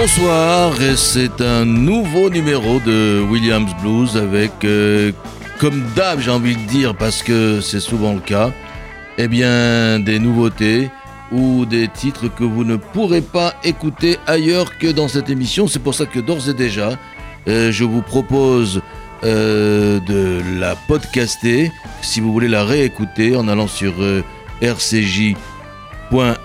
Bonsoir, c'est un nouveau numéro de Williams Blues avec, euh, comme d'hab j'ai envie de dire parce que c'est souvent le cas, eh bien des nouveautés ou des titres que vous ne pourrez pas écouter ailleurs que dans cette émission. C'est pour ça que d'ores et déjà, euh, je vous propose euh, de la podcaster si vous voulez la réécouter en allant sur RCJ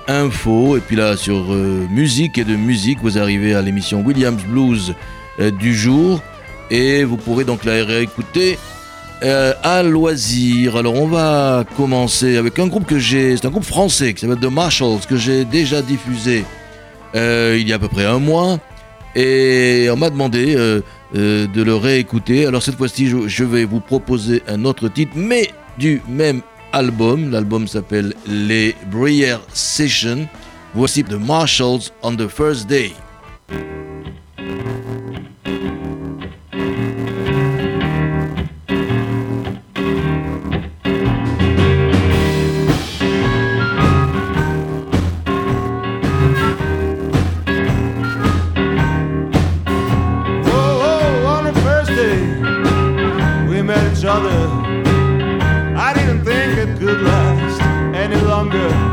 info et puis là sur euh, musique et de musique vous arrivez à l'émission Williams Blues euh, du jour et vous pourrez donc la réécouter euh, à loisir. Alors on va commencer avec un groupe que j'ai, c'est un groupe français qui s'appelle The Marshalls que j'ai déjà diffusé il y a à peu près un mois et on m'a demandé de le réécouter. Alors cette fois-ci je vais vous proposer un autre titre mais du même album. L'album s'appelle Les Briere Sessions. Voici The Marshalls on the First Day. longer.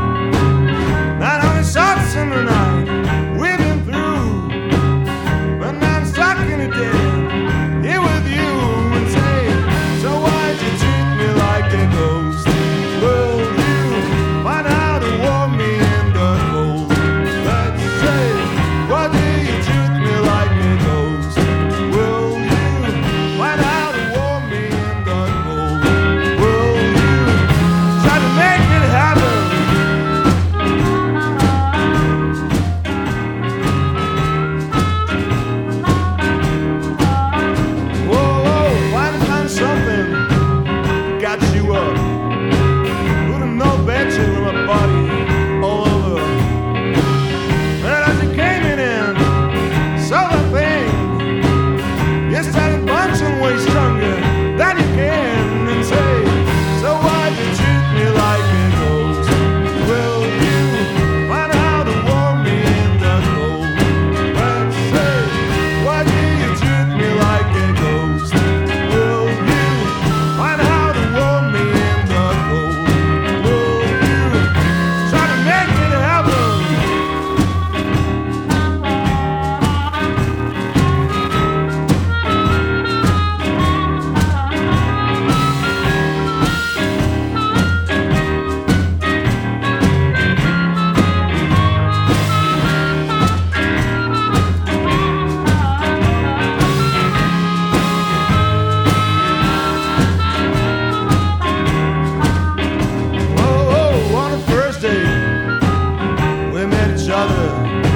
canı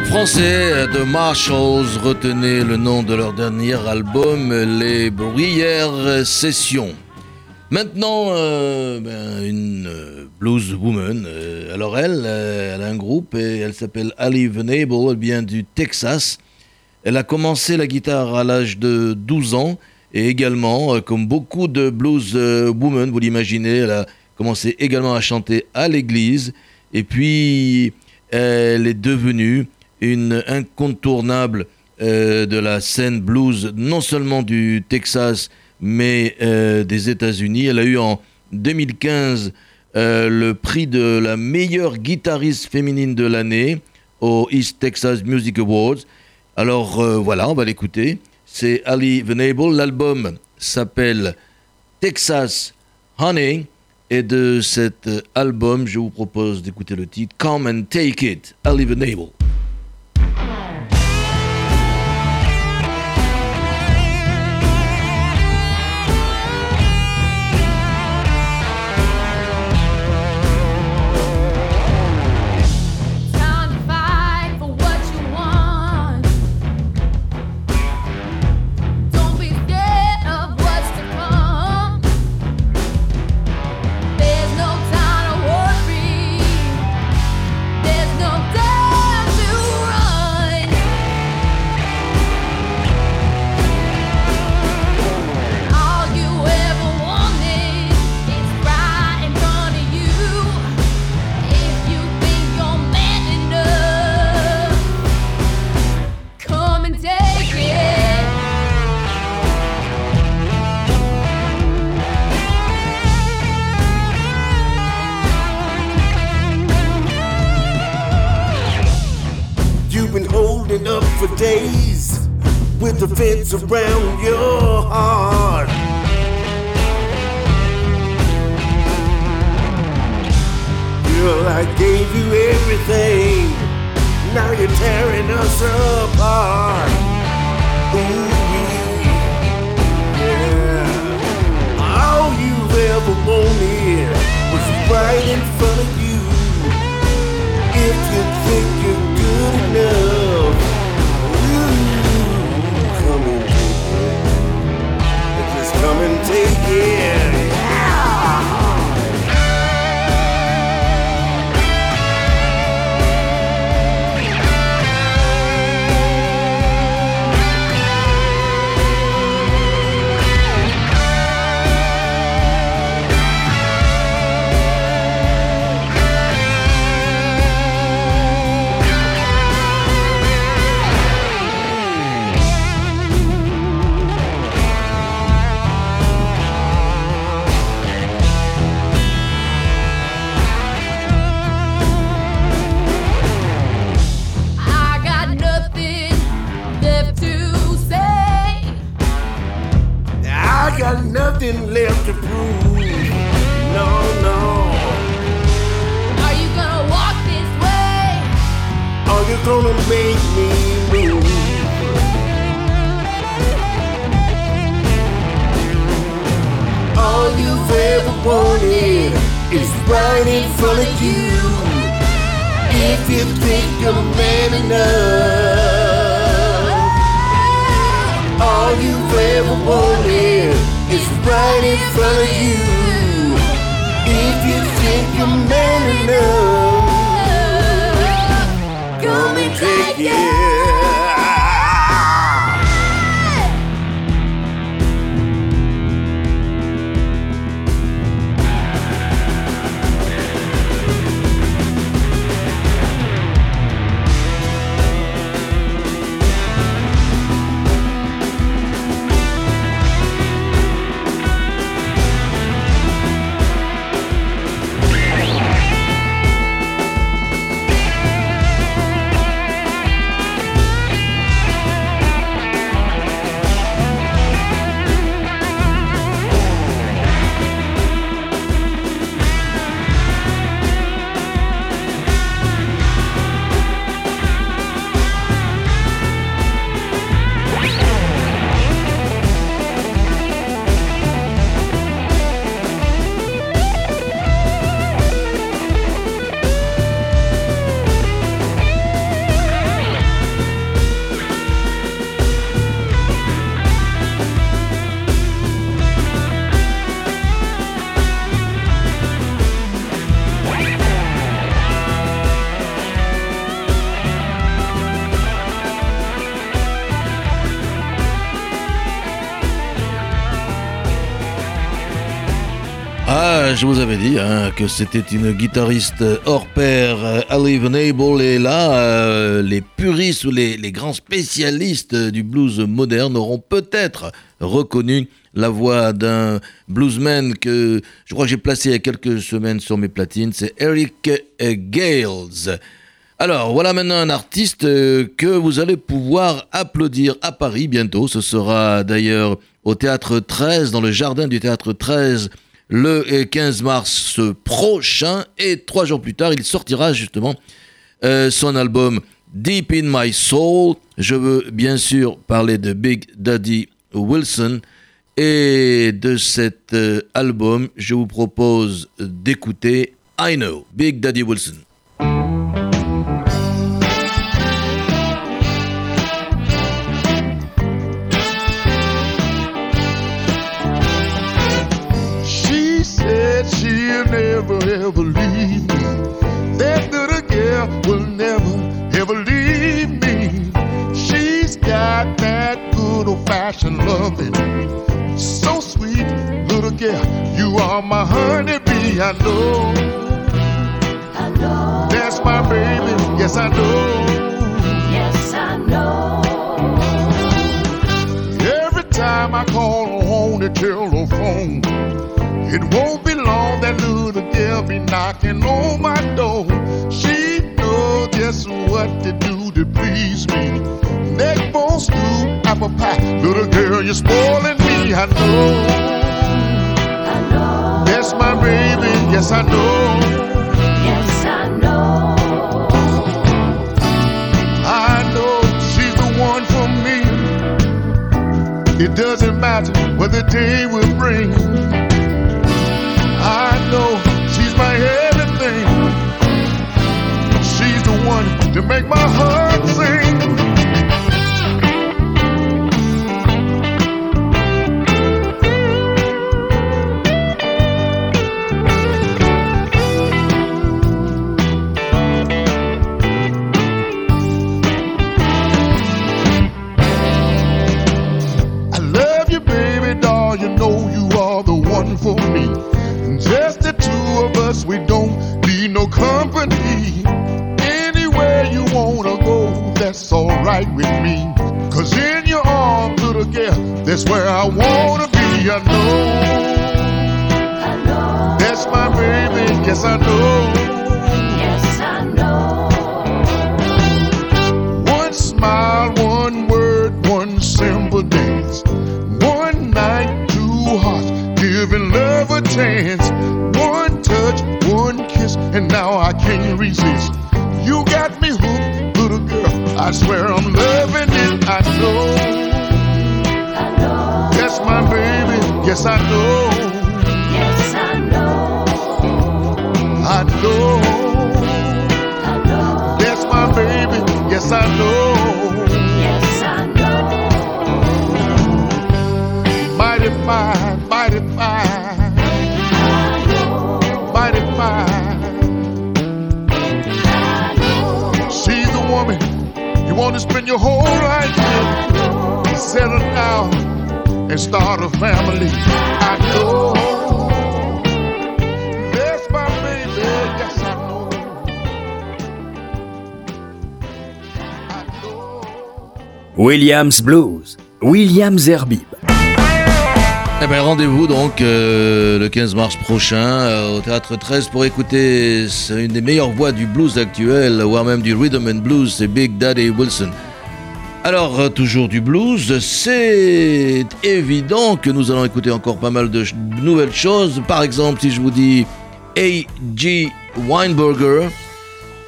français de Marshalls, retenez le nom de leur dernier album, Les Bruyères Sessions. Maintenant, euh, ben, une euh, blues woman. Euh, alors elle, elle a un groupe et elle s'appelle Ali Venable, elle vient du Texas. Elle a commencé la guitare à l'âge de 12 ans et également, comme beaucoup de blues women, vous l'imaginez, elle a commencé également à chanter à l'église et puis elle est devenue une incontournable euh, de la scène blues, non seulement du Texas, mais euh, des États-Unis. Elle a eu en 2015 euh, le prix de la meilleure guitariste féminine de l'année au East Texas Music Awards. Alors voilà, on va l'écouter. C'est Ali Venable. L'album s'appelle Texas Honey. Et de cet album, je vous propose d'écouter le titre Come and Take It, Ali Venable. Around je vous avais dit hein, que c'était une guitariste hors pair, euh, Alive Nable, et là, euh, les puristes ou les, les, grands spécialistes du blues moderne auront peut-être reconnu la voix d'un bluesman que je crois que j'ai placé il y a quelques semaines sur mes platines, c'est Eric Gales. Alors, voilà maintenant un artiste euh, que vous allez pouvoir applaudir à Paris bientôt. Ce sera d'ailleurs au Théâtre 13, dans le jardin du Théâtre 13, le 15 mars prochain. Et trois jours plus tard, il sortira justement euh, son album Deep in My Soul. Je veux bien sûr parler de Big Daddy Wilson. Et de cet euh, album, je vous propose d'écouter I Know, Big Daddy Wilson. Fashioned loving. So sweet, little girl, you are my honeybee. I know. I know. That's my baby. Yes, I know. Yes, I know. Every time I call on the telephone, it won't be long that little girl be knocking on my door. She knows just what to do to please me. Neck bone stew, apple pie, little girl, you're spoiling me. I know. I know. That's my baby. Yes, I know. Yes, I know. I know she's the one for me. It doesn't matter what the day will bring. I know she's my everything. She's the one to make my heart alright with me. Cause in your arms, little girl, that's where I wanna be. I know. I know. That's my baby, yes I know. Yes, I know. One smile, one word, one simple dance. One night, two hearts, giving love a chance. One touch, one kiss, and now I can't resist. I swear I'm loving it. I know. I know. That's my baby. Yes, I know. Yes, I know. I know. I know. That's my baby. Yes, I know. Yes, I know. Mighty fine, you want to spend your whole life with. Settle down and start a family. I know. That's my baby. Yes, I know. I know. Williams Blues, Williams Herbib. Rendez-vous donc euh, le 15 mars prochain euh, au Théâtre 13 pour écouter une des meilleures voix du blues actuel, voire même du rhythm and blues, c'est Big Daddy Wilson. Alors, euh, toujours du blues, c'est évident que nous allons écouter encore pas mal de nouvelles choses. Par exemple, si je vous dis A.G. Weinberger,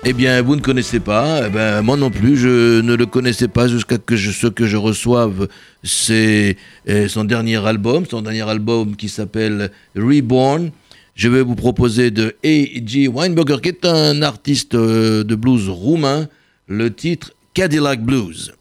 eh bien, vous ne connaissez pas. Eh ben, moi non plus, je ne le connaissais pas jusqu'à ce que je reçoive, euh, son dernier album, son dernier album qui s'appelle Reborn. Je vais vous proposer de A.G. Weinberger, qui est un artiste euh, de blues roumain, le titre Cadillac Blues.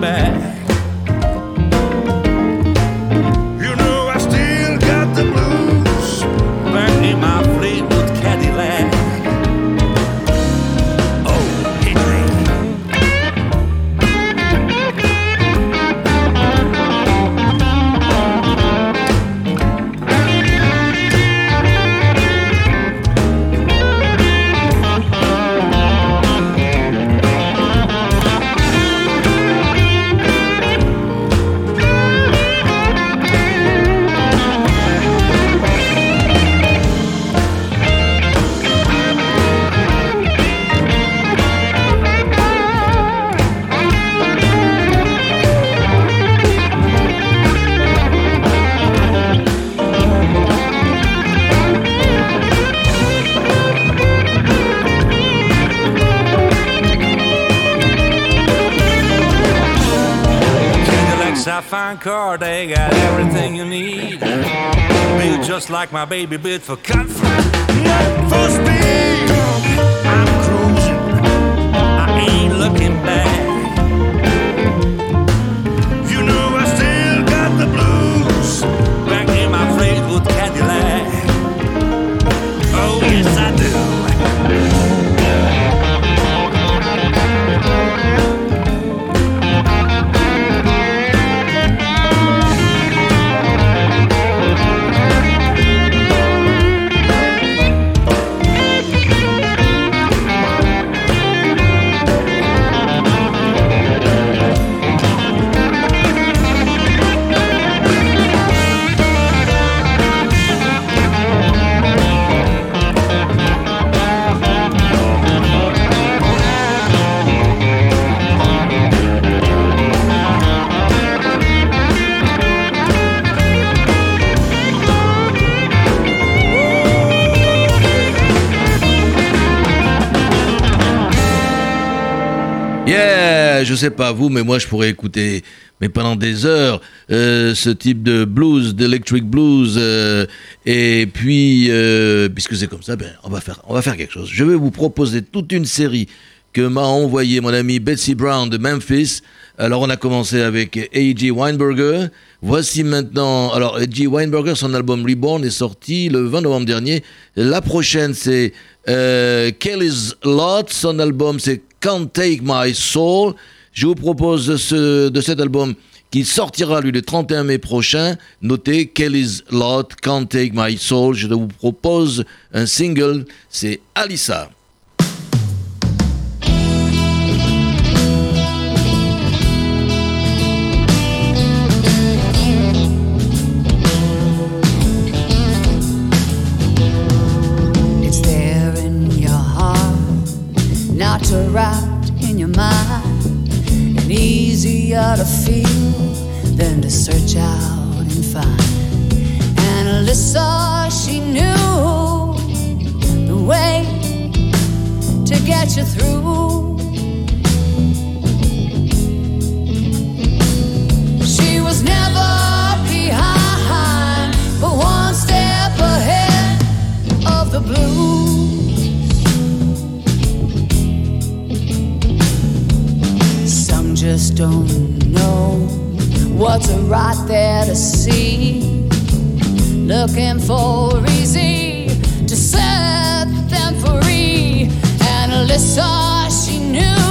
Back. They got everything you need. Built just like my baby built for comfort, Yeah, je sais pas vous, mais moi je pourrais écouter, mais pendant des heures, euh, ce type de blues, d'electric blues, euh, et puis euh, puisque c'est comme ça, ben on va faire, on va faire quelque chose. Je vais vous proposer toute une série que m'a envoyé mon ami Betsy Brown de Memphis. Alors on a commencé avec A.G. Weinberger. Voici maintenant, alors A.G. Weinberger, son album Reborn est sorti le 20 novembre dernier. La prochaine c'est Kelly's Lot, son album c'est Can't Take My Soul. Je vous propose de, ce, de cet album qui sortira lui le 31 mai prochain. Notez Kelly's Lot, Can't Take My Soul. Je vous propose un single, c'est Alissa. Not to write in your mind, and easier to feel than to search out and find. And Alyssa, she knew the way to get you through. She was never behind, but one just don't know what's right there to see. Looking for easy to set them free. And Alyssa, she knew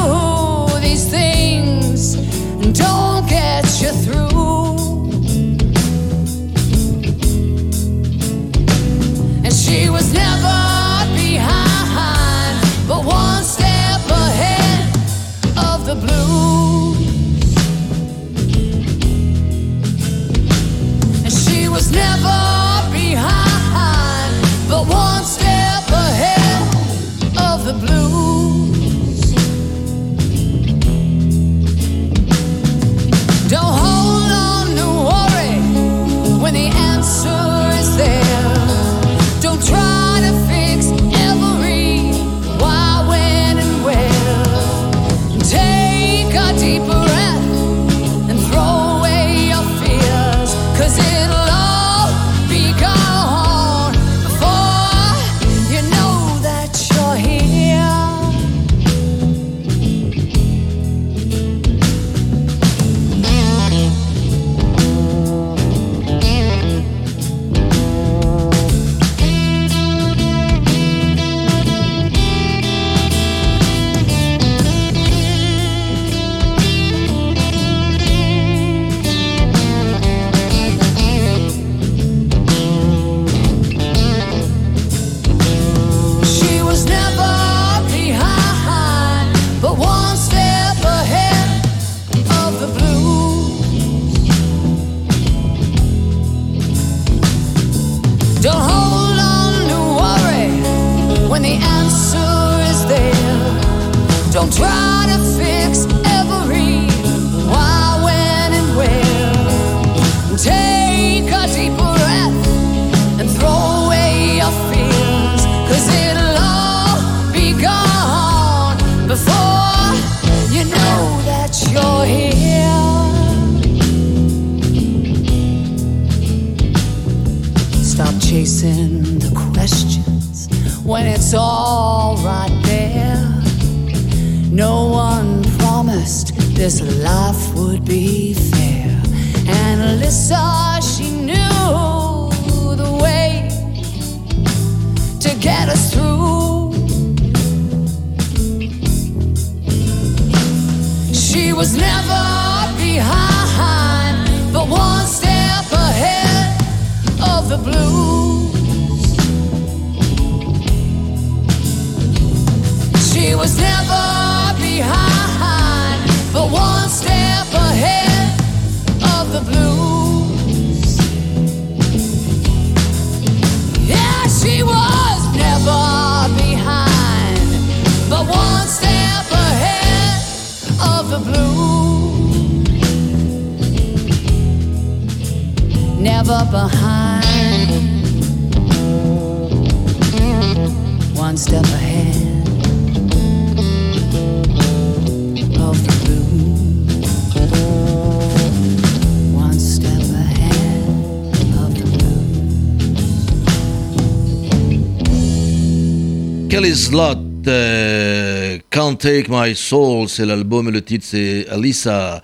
Kelly Slot, euh, Can't Take My Soul, c'est l'album et le titre c'est Alissa.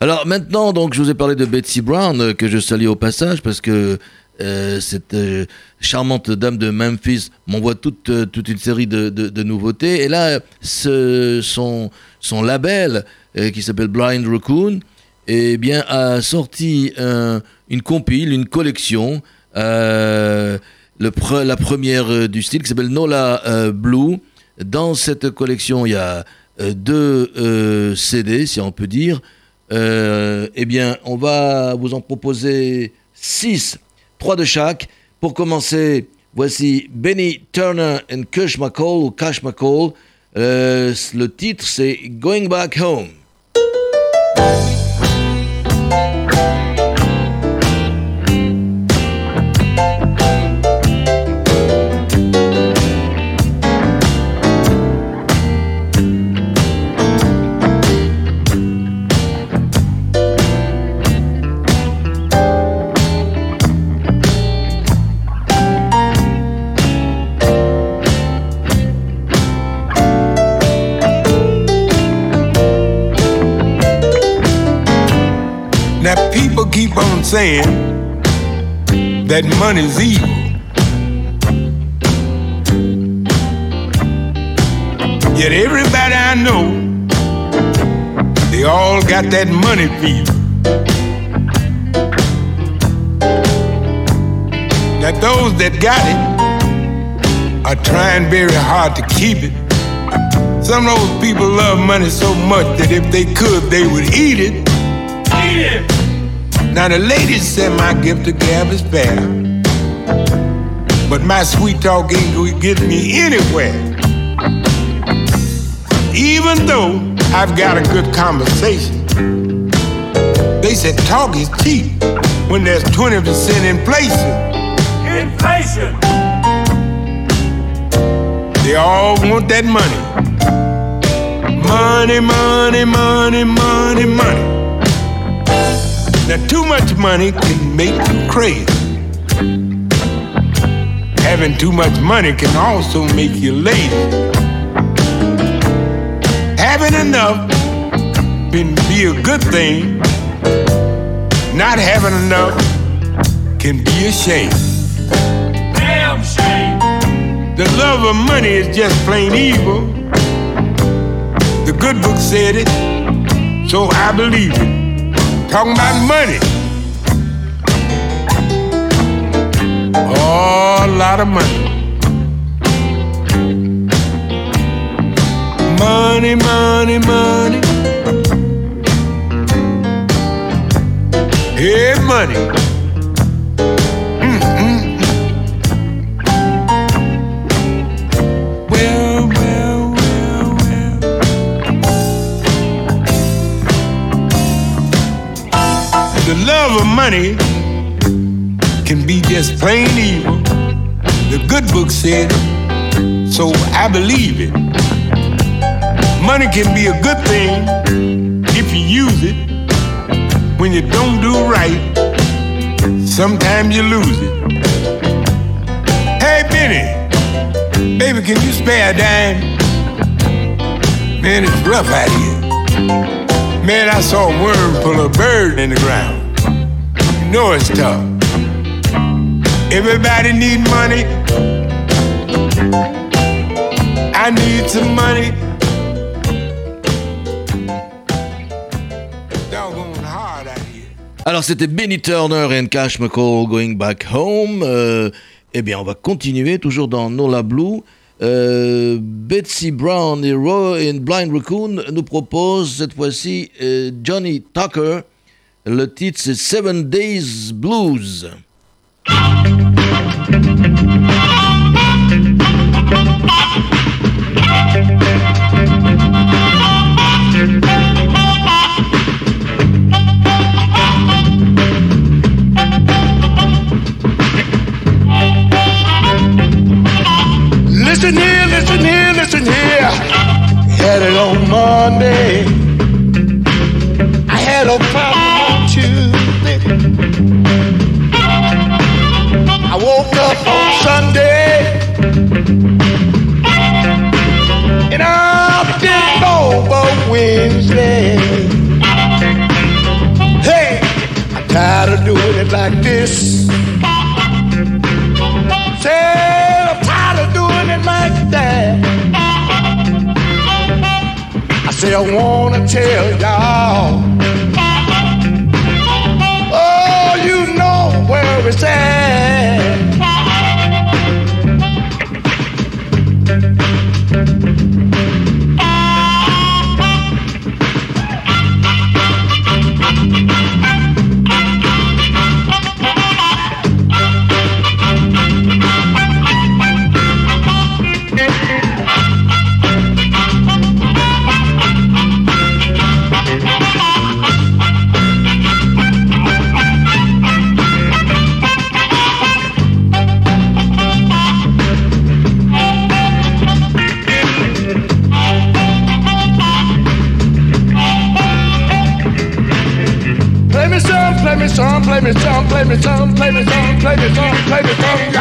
Alors maintenant, donc, je vous ai parlé de Betsy Brown, euh, que je salue au passage, parce que euh, cette charmante dame de Memphis m'envoie toute, toute une série de, de- nouveautés. Et là, son, son label, qui s'appelle Blind Raccoon, eh bien, a sorti un- une compile, une collection, le pre- la première euh, du style, qui s'appelle Nola euh, Blue. Dans cette collection, il y a euh, deux CD, si on peut dire. Eh bien, on va vous en proposer six, trois de chaque. Pour commencer, voici Benny Turner and Kush McCall Cash McCall. Le titre, c'est Going Back Home. Saying that money's evil. Yet everybody I know, they all got that money fever. Now those that got it are trying very hard to keep it. Some of those people love money so much that if they could, they would eat it. Eat it. Now the ladies said my gift of gab is fair, but my sweet talk ain't gonna get me anywhere. Even though I've got a good conversation, they said talk is cheap when there's 20% inflation. Inflation. They all want that money. Money, money, money, money, money. Now, too much money can make you crazy. Having too much money can also make you lazy. Having enough can be a good thing. Not having enough can be a shame. Damn shame. The love of money is just plain evil. The good book said it, so I believe it. Talking about money. Oh, a lot of money. Money, money, money. Hey, money. Money can be just plain evil. The good book said so I believe it. Money can be a good thing if you use it. When you don't do right, sometimes you lose it. Hey, Benny, baby, can you spare a dime? Man, it's rough out here. Man, I saw a worm pull a bird in the ground. You know it's tough. Everybody need money. I need some money. Doggone hard out here. Alors c'était Benny Turner and Cash McCall Going Back Home. Euh, eh bien on va continuer toujours dans Nola Blue. Euh, Betsy Brown et Roy and Blind Raccoon nous proposent cette fois-ci euh, Johnny Tucker. Le titre c'est Seven Days Blues. Listen here, listen here, listen here. Had it on Monday. I had a problem Sunday. And I didn't over Wednesday. Hey, I'm tired of doing it like this. Said I'm tired of doing it like that. I say I wanna tell y'all. Oh, you know where it's at. Play me some, play me some, play me some, play me some,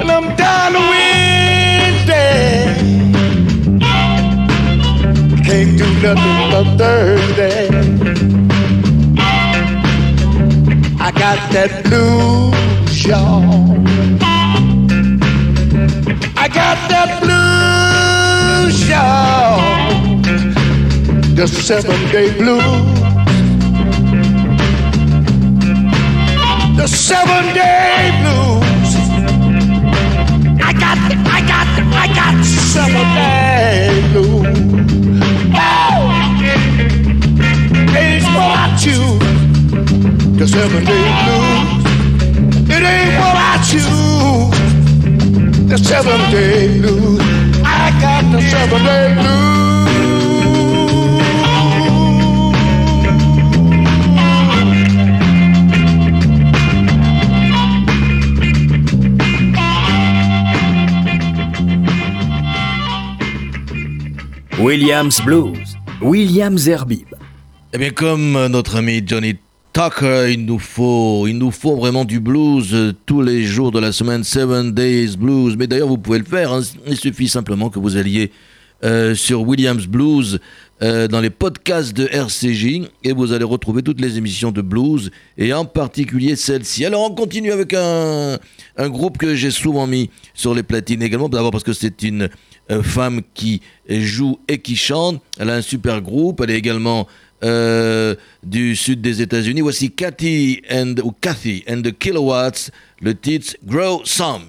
And I'm down to Wednesday. Can't do nothing for Thursday. I got that blues, y'all. I got that blues, y'all. The seven day blues. Seven day blues. I got, the, I got, the, I got the seven day blues. Oh! Ain't what I choose. The seven day blues. It ain't what I choose the seven day blues. I got the seven day blues. Williams Blues, Williams Herbib. Eh bien, comme notre ami Johnny Tucker, il nous faut, il nous faut vraiment du blues euh, tous les jours de la semaine, Seven Days Blues. Mais d'ailleurs, vous pouvez le faire. hein. Il suffit simplement que vous alliez euh, sur Williams Blues euh, dans les podcasts de RCJ et vous allez retrouver toutes les émissions de blues et en particulier celle-ci. Alors on continue avec un, un groupe que j'ai souvent mis sur les platines également, d'abord parce que c'est une euh, femme qui joue et qui chante. Elle a un super groupe, elle est également euh, du sud des États-Unis. Voici Cathy and, ou and the Kilowatts, le titre Grow Some.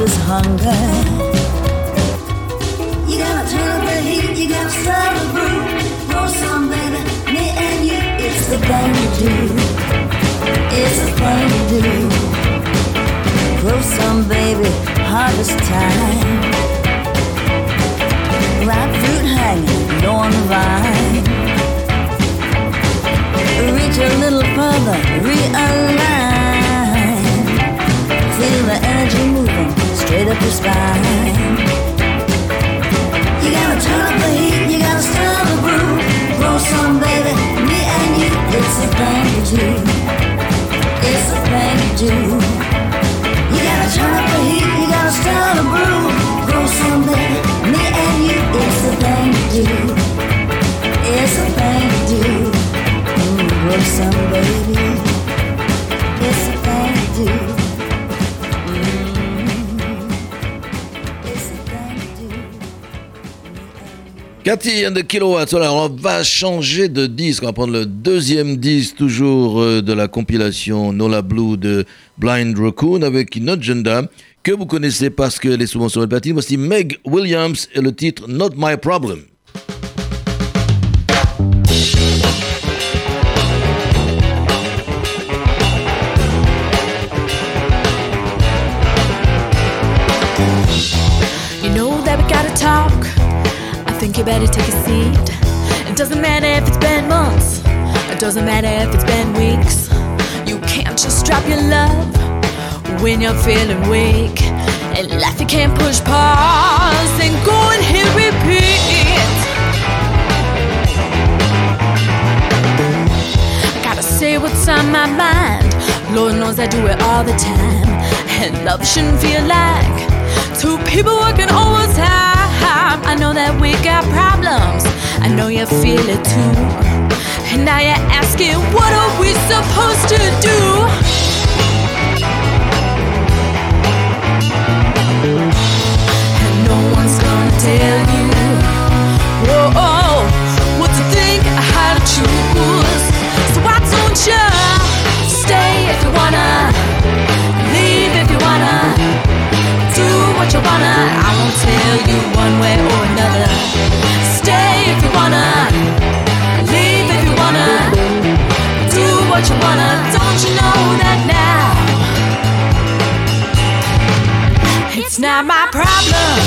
Deepest hunger. You gotta turn up the heat, you gotta stir the brew. Roll some, baby, me and you, it's the thing to do. It's the thing to do. Grow some baby, harvest time. Ripe fruit hanging low on the vine. Reach a little further, realign. Up your spine. You gotta turn up the heat, you gotta stir the brew. Grow some baby, me and you, it's a thing to do. It's a thing to do. You gotta turn up the heat, you gotta stir the brew. Grow some baby, me and you, it's the thing to do. The Kilowatts. Voilà, on va changer de disque. On va prendre le deuxième disque, toujours euh, de la compilation Nola Blue de Blind Raccoon, avec une autre jeune que vous connaissez parce qu'elle est souvent sur le platine. Voici Meg Williams et le titre Not My Problem. You better take a seat. It doesn't matter if it's been months, it doesn't matter if it's been weeks. You can't just drop your love when you're feeling weak. And life, you can't push pause and go and hit repeat. I gotta say what's on my mind. Lord knows I do it all the time. And love shouldn't feel like two people working overtime. I know that we got problems. I know you feel it too. And now you're asking, what are we supposed to do? And no one's gonna tell you, whoa, what to think, how to choose. fail you one way or another. Stay if you wanna, leave if you wanna, do what you wanna. Don't you know that now? It's not my problem.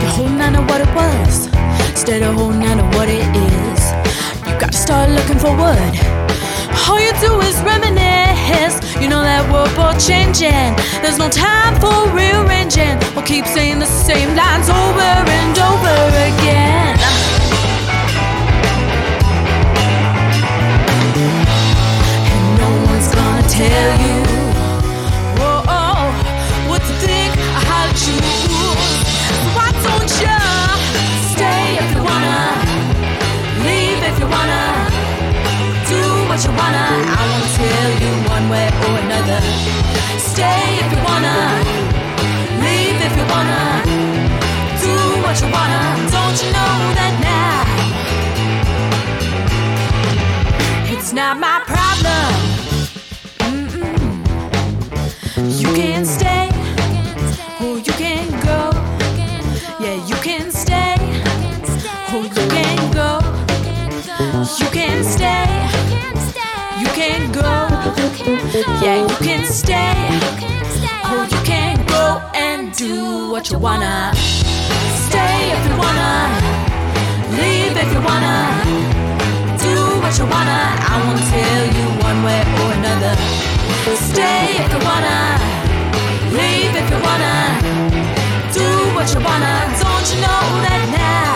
You're holding on to what it was instead of holding on to what it is. Gotta start looking forward. All you do is reminisce. You know that we're both changing. There's no time for rearranging. We'll keep saying the same lines over and over again. And no one's gonna tell you you wanna? I won't tell you one way or another. Stay if you wanna, leave if you wanna, do what you wanna. Don't you know that now? It's not my problem. Mm-mm. You can stay, or you can go. Yeah, you can stay, or you can go. You can stay, can go. Yeah, you can stay, or you can go and do what you wanna. Stay if you wanna, leave if you wanna do what you wanna. I won't tell you one way or another. Stay if you wanna, leave if you wanna. Do what you wanna. Don't you know that now?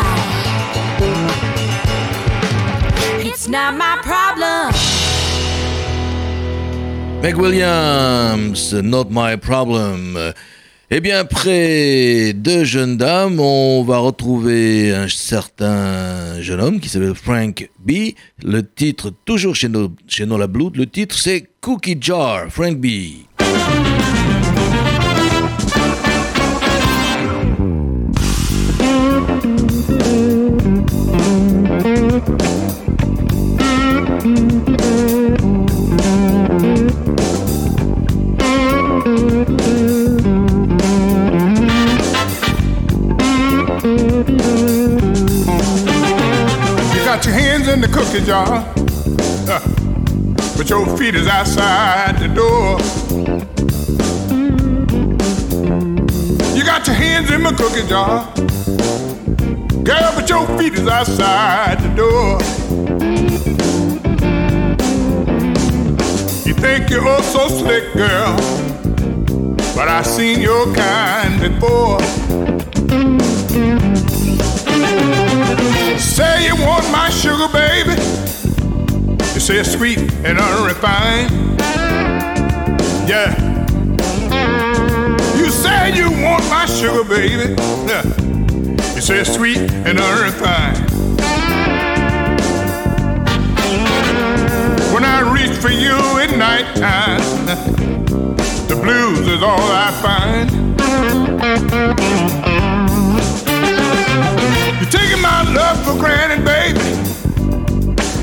It's not my problem. Meg Williams, Not My Problem. Eh bien, après deux jeunes dames, on va retrouver un certain jeune homme qui s'appelle Frank B. Le titre, toujours chez, nos, chez Nola Blood, le titre c'est Cookie Jar, Frank B. in the cookie jar, but your feet is outside the door. You got your hands in my cookie jar, girl, but your feet is outside the door. You think you're oh so slick, girl, but I seen your kind before. Say you want my sugar, baby. You say it's sweet and unrefined. Yeah. You say you want my sugar, baby. Yeah. You say it's sweet and unrefined. When I reach for you at nighttime, the blues is all I find. You're taking my love for granted, baby.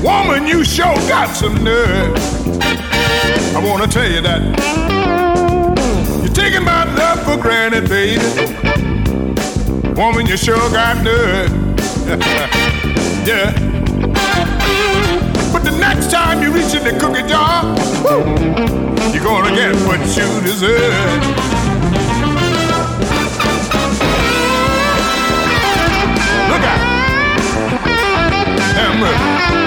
Woman, you sure got some nerve. I wanna tell you that. You're taking my love for granted, baby. Woman, you sure got nerve. yeah. But the next time you reach in the cookie jar, you're gonna get what you deserve. Look out. Have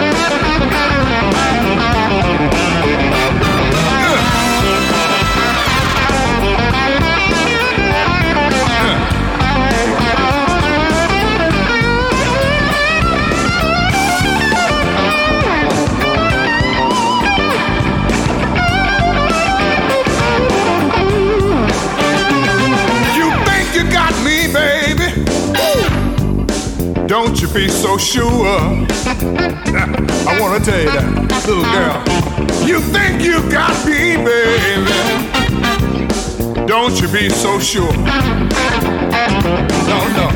Don't you be so sure? I wanna tell you that, little girl. You think you got me, baby? Don't you be so sure? No, no.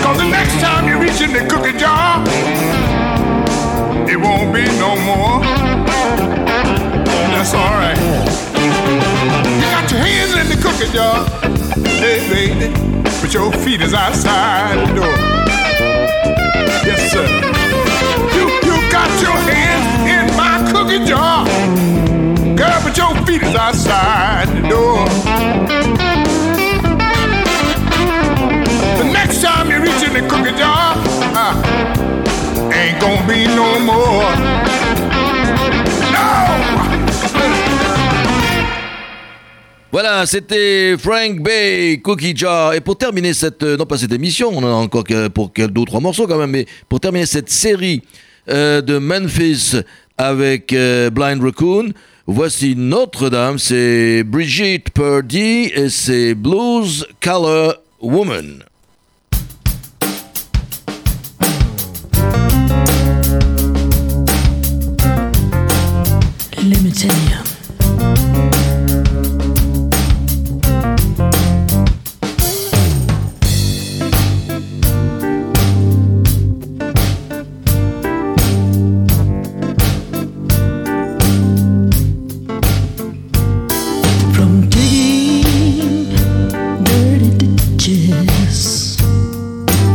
Cause the next time you reach in the cookie jar, it won't be no more. That's alright. You got your hands in the cookie jar, Hey, baby. But your feet is outside the door. Yes, sir. You, you got your hands in my cookie jar. Girl, but your feet is outside the door. The next time you reach in the cookie jar, uh, ain't gonna be no more. Voilà, c'était Frank Bay, Cookie Jar. Et pour terminer cette, euh, non pas cette émission, on en a encore pour deux ou trois morceaux quand même, mais pour terminer cette série euh, de Memphis avec euh, Blind Raccoon, voici Notre-Dame, c'est Brigitte Purdy et c'est Blues Color Woman.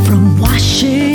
From washing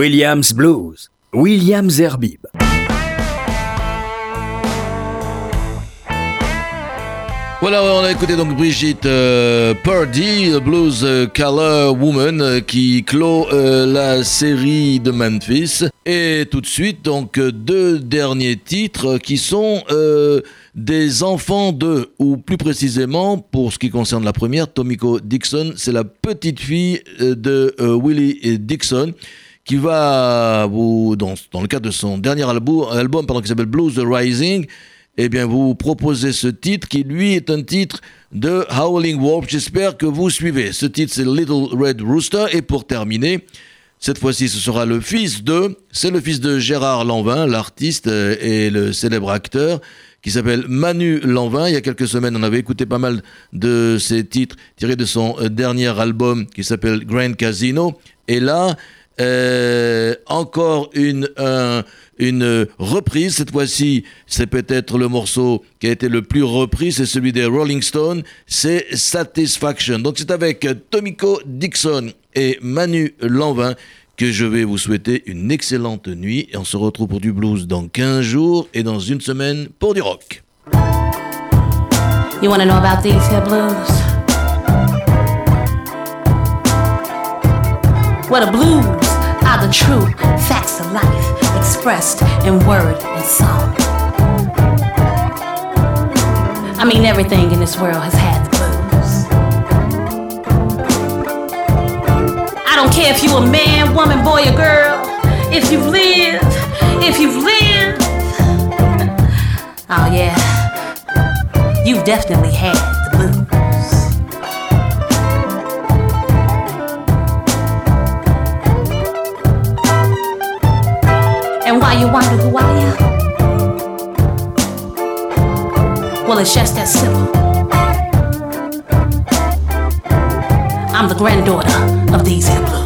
Williams Blues, Williams Herbib. Voilà, on a écouté donc Brigitte euh, Purdy, Blues Color Woman, euh, qui clôt euh, la série de Memphis. Et tout de suite, donc, euh, deux derniers titres qui sont euh, des enfants de, ou plus précisément, pour ce qui concerne la première, Tomiko Dixon, c'est la petite fille euh, de euh, Willie Dixon qui va vous dans, dans le cadre de son dernier album, album pardon, qui s'appelle Blues The Rising, eh bien vous proposez ce titre qui lui est un titre de Howling Wolf. J'espère que vous suivez. Ce titre c'est Little Red Rooster et pour terminer. Cette fois-ci, ce sera le fils de, c'est le fils de Gérard Lanvin, l'artiste euh, et le célèbre acteur, qui s'appelle Manu Lanvin. Il y a quelques semaines, on avait écouté pas mal de ses titres tirés de son euh, dernier album qui s'appelle Grand Casino. Et là, euh, encore une, un- une reprise. Cette fois-ci, c'est peut-être le morceau qui a été le plus repris, c'est celui des Rolling Stones, c'est Satisfaction. Donc c'est avec Tomiko Dixon et Manu Lanvin que je vais vous souhaiter une excellente nuit et on se retrouve pour du blues dans 15 jours et dans une semaine pour du rock. You wanna know about these here blues? Well, the blues are the true facts of life expressed in word and song. I mean, everything in this world has had the blues. I don't care if you're a man, woman, boy, or girl. If you've lived, if you've lived. Oh, yeah. You've definitely had you wonder who I am? Well, it's just that simple. I'm the granddaughter of these blues.